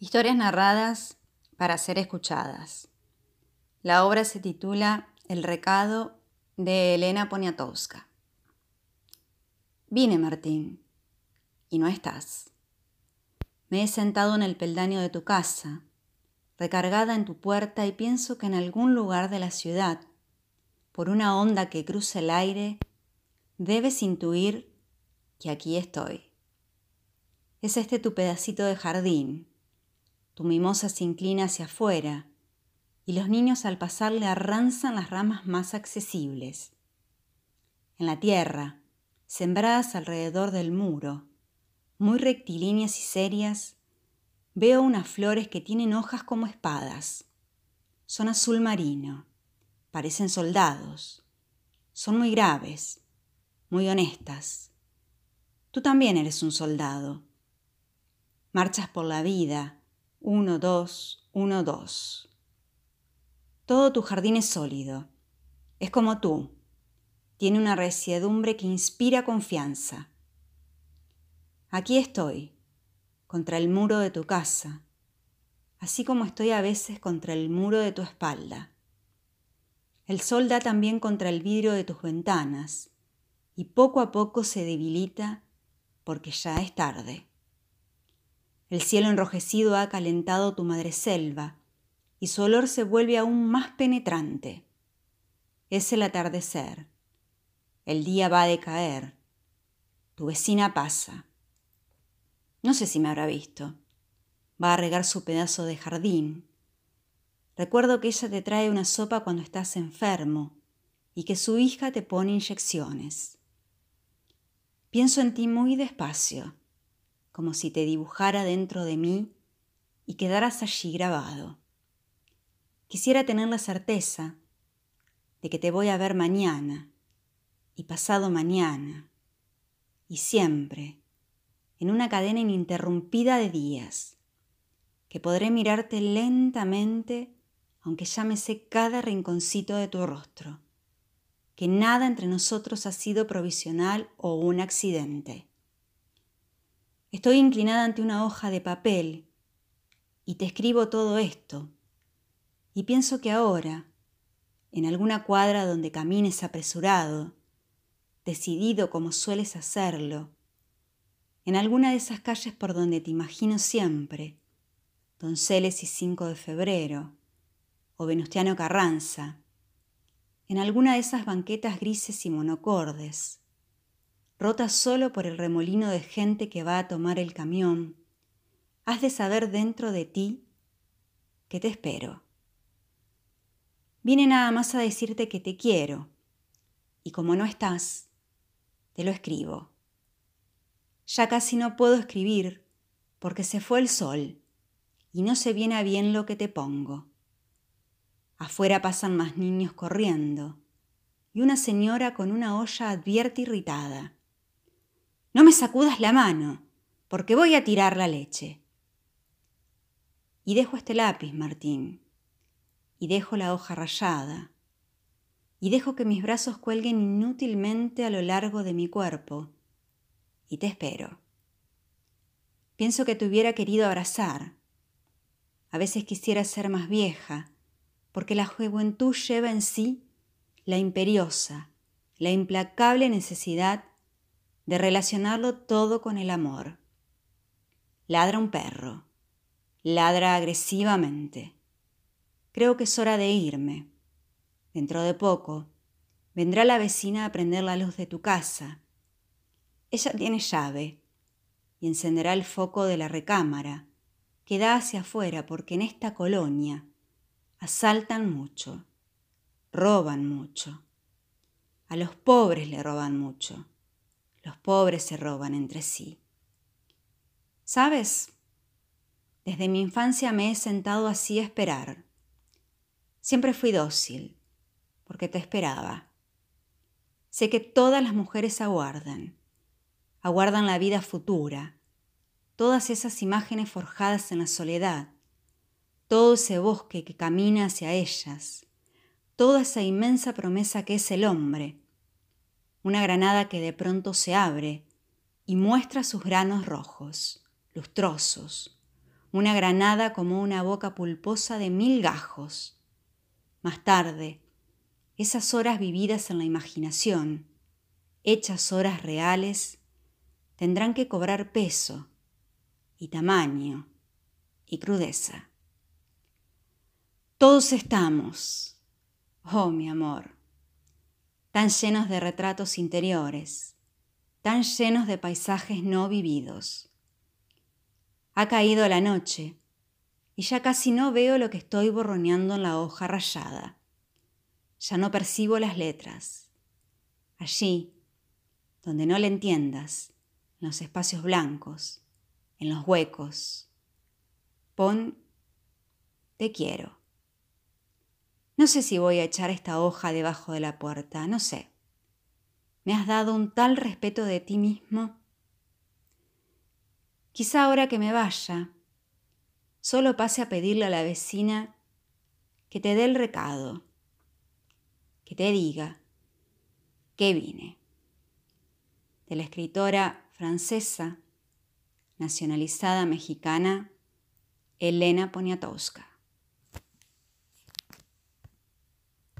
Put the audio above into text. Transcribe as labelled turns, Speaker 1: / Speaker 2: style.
Speaker 1: Historias narradas para ser escuchadas. La obra se titula El recado de Elena Poniatowska. Vine, Martín, y no estás. Me he sentado en el peldaño de tu casa, recargada en tu puerta, y pienso que en algún lugar de la ciudad, por una onda que cruza el aire, debes intuir que aquí estoy. Es este tu pedacito de jardín tu mimosa se inclina hacia afuera y los niños al pasar le arranzan las ramas más accesibles. En la tierra, sembradas alrededor del muro, muy rectilíneas y serias, veo unas flores que tienen hojas como espadas. Son azul marino, parecen soldados, son muy graves, muy honestas. Tú también eres un soldado. Marchas por la vida, uno, dos, uno, dos. Todo tu jardín es sólido. Es como tú. Tiene una resiedumbre que inspira confianza. Aquí estoy, contra el muro de tu casa, así como estoy a veces contra el muro de tu espalda. El sol da también contra el vidrio de tus ventanas y poco a poco se debilita porque ya es tarde. El cielo enrojecido ha calentado tu madre selva y su olor se vuelve aún más penetrante. Es el atardecer. El día va a decaer. Tu vecina pasa. No sé si me habrá visto. Va a regar su pedazo de jardín. Recuerdo que ella te trae una sopa cuando estás enfermo y que su hija te pone inyecciones. Pienso en ti muy despacio como si te dibujara dentro de mí y quedaras allí grabado. Quisiera tener la certeza de que te voy a ver mañana y pasado mañana y siempre en una cadena ininterrumpida de días, que podré mirarte lentamente aunque ya me sé cada rinconcito de tu rostro, que nada entre nosotros ha sido provisional o un accidente. Estoy inclinada ante una hoja de papel y te escribo todo esto. Y pienso que ahora, en alguna cuadra donde camines apresurado, decidido como sueles hacerlo, en alguna de esas calles por donde te imagino siempre, Donceles y 5 de febrero, o Venustiano Carranza, en alguna de esas banquetas grises y monocordes, rota solo por el remolino de gente que va a tomar el camión, has de saber dentro de ti que te espero. Vine nada más a decirte que te quiero, y como no estás, te lo escribo. Ya casi no puedo escribir porque se fue el sol y no se viene a bien lo que te pongo. Afuera pasan más niños corriendo y una señora con una olla advierte irritada. No me sacudas la mano, porque voy a tirar la leche. Y dejo este lápiz, Martín, y dejo la hoja rayada, y dejo que mis brazos cuelguen inútilmente a lo largo de mi cuerpo, y te espero. Pienso que te hubiera querido abrazar. A veces quisiera ser más vieja, porque la juventud lleva en sí la imperiosa, la implacable necesidad de relacionarlo todo con el amor. Ladra un perro. Ladra agresivamente. Creo que es hora de irme. Dentro de poco vendrá la vecina a prender la luz de tu casa. Ella tiene llave y encenderá el foco de la recámara que da hacia afuera porque en esta colonia asaltan mucho, roban mucho. A los pobres le roban mucho. Los pobres se roban entre sí. ¿Sabes? Desde mi infancia me he sentado así a esperar. Siempre fui dócil, porque te esperaba. Sé que todas las mujeres aguardan, aguardan la vida futura, todas esas imágenes forjadas en la soledad, todo ese bosque que camina hacia ellas, toda esa inmensa promesa que es el hombre, una granada que de pronto se abre y muestra sus granos rojos, lustrosos, una granada como una boca pulposa de mil gajos. Más tarde, esas horas vividas en la imaginación, hechas horas reales, tendrán que cobrar peso y tamaño y crudeza. Todos estamos, oh mi amor, tan llenos de retratos interiores, tan llenos de paisajes no vividos. Ha caído la noche y ya casi no veo lo que estoy borroneando en la hoja rayada. Ya no percibo las letras. Allí, donde no le entiendas, en los espacios blancos, en los huecos, pon te quiero. No sé si voy a echar esta hoja debajo de la puerta, no sé. Me has dado un tal respeto de ti mismo. Quizá ahora que me vaya, solo pase a pedirle a la vecina que te dé el recado, que te diga que vine. De la escritora francesa, nacionalizada mexicana, Elena Poniatowska.